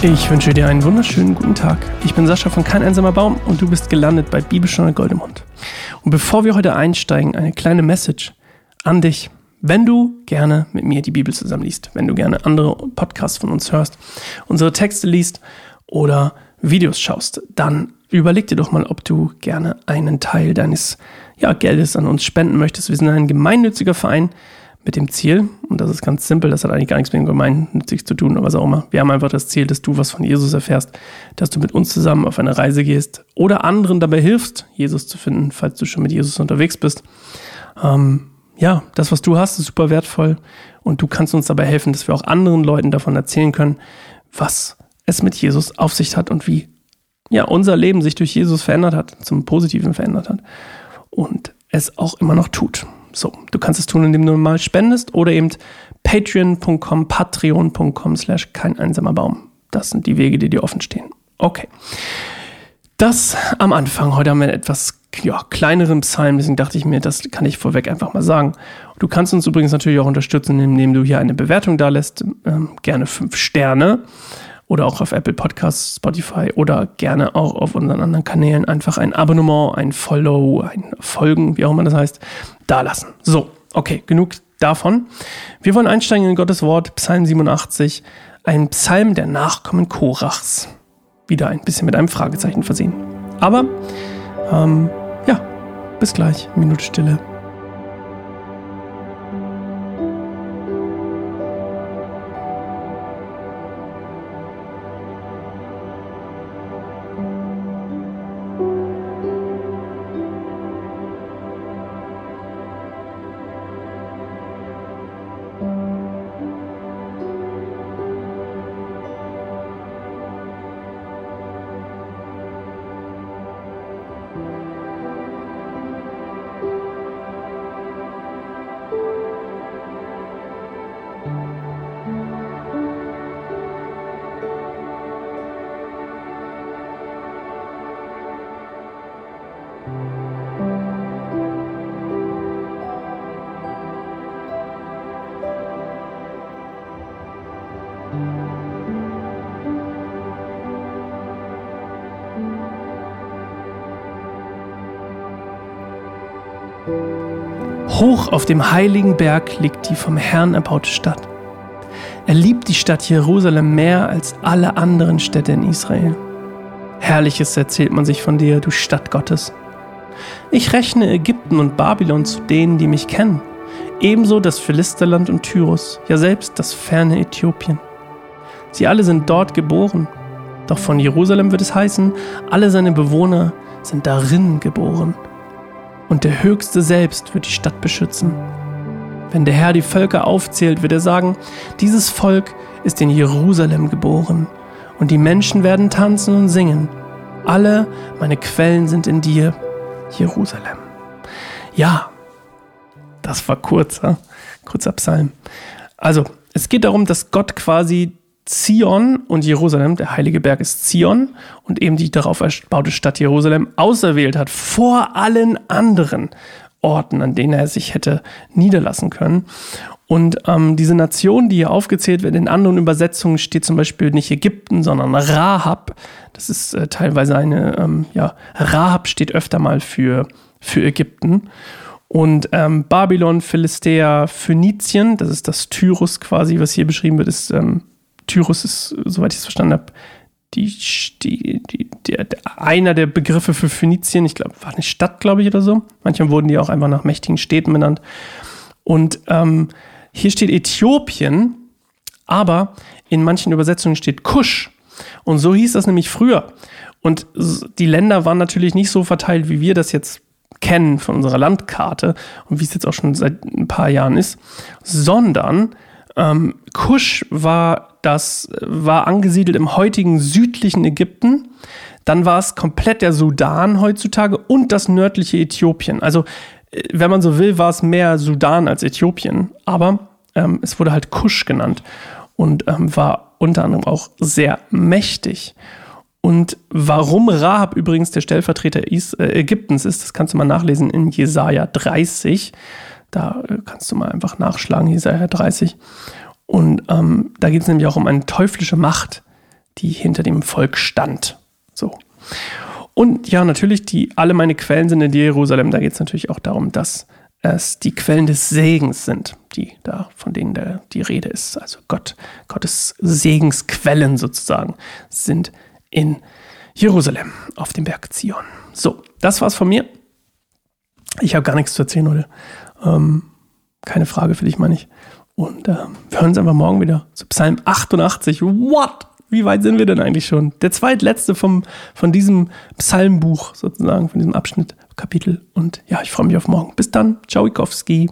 Ich wünsche dir einen wunderschönen guten Tag. Ich bin Sascha von Kein einsamer Baum und du bist gelandet bei Bibelstunde Goldemund. Und bevor wir heute einsteigen, eine kleine Message an dich. Wenn du gerne mit mir die Bibel zusammenliest, wenn du gerne andere Podcasts von uns hörst, unsere Texte liest oder Videos schaust, dann überleg dir doch mal, ob du gerne einen Teil deines ja, Geldes an uns spenden möchtest. Wir sind ein gemeinnütziger Verein mit dem Ziel, und das ist ganz simpel, das hat eigentlich gar nichts mit dem gemeinnützig zu tun, oder was auch immer. Wir haben einfach das Ziel, dass du was von Jesus erfährst, dass du mit uns zusammen auf eine Reise gehst oder anderen dabei hilfst, Jesus zu finden, falls du schon mit Jesus unterwegs bist. Ähm, ja, das, was du hast, ist super wertvoll und du kannst uns dabei helfen, dass wir auch anderen Leuten davon erzählen können, was es mit Jesus auf sich hat und wie ja, unser Leben sich durch Jesus verändert hat, zum Positiven verändert hat und es auch immer noch tut. So, du kannst es tun, indem du mal spendest oder eben patreon.com, patreon.com slash kein einsamer Baum. Das sind die Wege, die dir offen stehen. Okay. Das am Anfang. Heute haben wir etwas ja, kleineren Psalm, deswegen dachte ich mir, das kann ich vorweg einfach mal sagen. Du kannst uns übrigens natürlich auch unterstützen, indem du hier eine Bewertung da lässt. Ähm, gerne fünf Sterne oder auch auf Apple Podcasts, Spotify oder gerne auch auf unseren anderen Kanälen einfach ein Abonnement, ein Follow, ein Folgen, wie auch immer das heißt, da lassen. So, okay, genug davon. Wir wollen einsteigen in Gottes Wort, Psalm 87, ein Psalm der Nachkommen Korachs. Wieder ein bisschen mit einem Fragezeichen versehen. Aber, ähm, ja, bis gleich, Minute Stille. Hoch auf dem heiligen Berg liegt die vom Herrn erbaute Stadt. Er liebt die Stadt Jerusalem mehr als alle anderen Städte in Israel. Herrliches erzählt man sich von dir, du Stadt Gottes. Ich rechne Ägypten und Babylon zu denen, die mich kennen, ebenso das Philisterland und Tyrus, ja selbst das ferne Äthiopien. Sie alle sind dort geboren, doch von Jerusalem wird es heißen, alle seine Bewohner sind darin geboren und der Höchste selbst wird die Stadt beschützen. Wenn der Herr die Völker aufzählt, wird er sagen, dieses Volk ist in Jerusalem geboren, und die Menschen werden tanzen und singen. Alle meine Quellen sind in dir, Jerusalem. Ja, das war kurzer, kurzer Psalm. Also, es geht darum, dass Gott quasi Zion und Jerusalem, der heilige Berg ist Zion und eben die darauf erbaute Stadt Jerusalem auserwählt hat vor allen anderen Orten, an denen er sich hätte niederlassen können. Und ähm, diese Nation, die hier aufgezählt wird, in anderen Übersetzungen steht zum Beispiel nicht Ägypten, sondern Rahab. Das ist äh, teilweise eine, ähm, ja, Rahab steht öfter mal für, für Ägypten. Und ähm, Babylon, Philistea, Phönizien, das ist das Tyrus quasi, was hier beschrieben wird, ist ähm, Tyrus ist, soweit ich es verstanden habe, die, die, die, der, der, einer der Begriffe für Phönizien. Ich glaube, war eine Stadt, glaube ich, oder so. Manchmal wurden die auch einfach nach mächtigen Städten benannt. Und ähm, hier steht Äthiopien, aber in manchen Übersetzungen steht Kusch. Und so hieß das nämlich früher. Und die Länder waren natürlich nicht so verteilt, wie wir das jetzt kennen von unserer Landkarte und wie es jetzt auch schon seit ein paar Jahren ist, sondern ähm, Kusch war das war angesiedelt im heutigen südlichen Ägypten. Dann war es komplett der Sudan heutzutage und das nördliche Äthiopien. Also, äh, wenn man so will, war es mehr Sudan als Äthiopien. Aber ähm, es wurde halt Kusch genannt und ähm, war unter anderem auch sehr mächtig. Und warum Rahab übrigens der Stellvertreter äh, Ägyptens ist, das kannst du mal nachlesen in Jesaja 30. Da äh, kannst du mal einfach nachschlagen, Jesaja 30. Und ähm, da geht es nämlich auch um eine teuflische Macht, die hinter dem Volk stand. So. Und ja, natürlich, die, alle meine Quellen sind in Jerusalem. Da geht es natürlich auch darum, dass es die Quellen des Segens sind, die da, von denen der, die Rede ist. Also Gott, Gottes Segensquellen sozusagen sind in Jerusalem auf dem Berg Zion. So, das war's von mir. Ich habe gar nichts zu erzählen heute. Ähm, keine Frage für dich, meine ich. Und äh, wir hören uns einfach morgen wieder zu Psalm 88. What? Wie weit sind wir denn eigentlich schon? Der zweitletzte vom, von diesem Psalmbuch sozusagen, von diesem Abschnitt, Kapitel. Und ja, ich freue mich auf morgen. Bis dann. Ciao, Ikowski.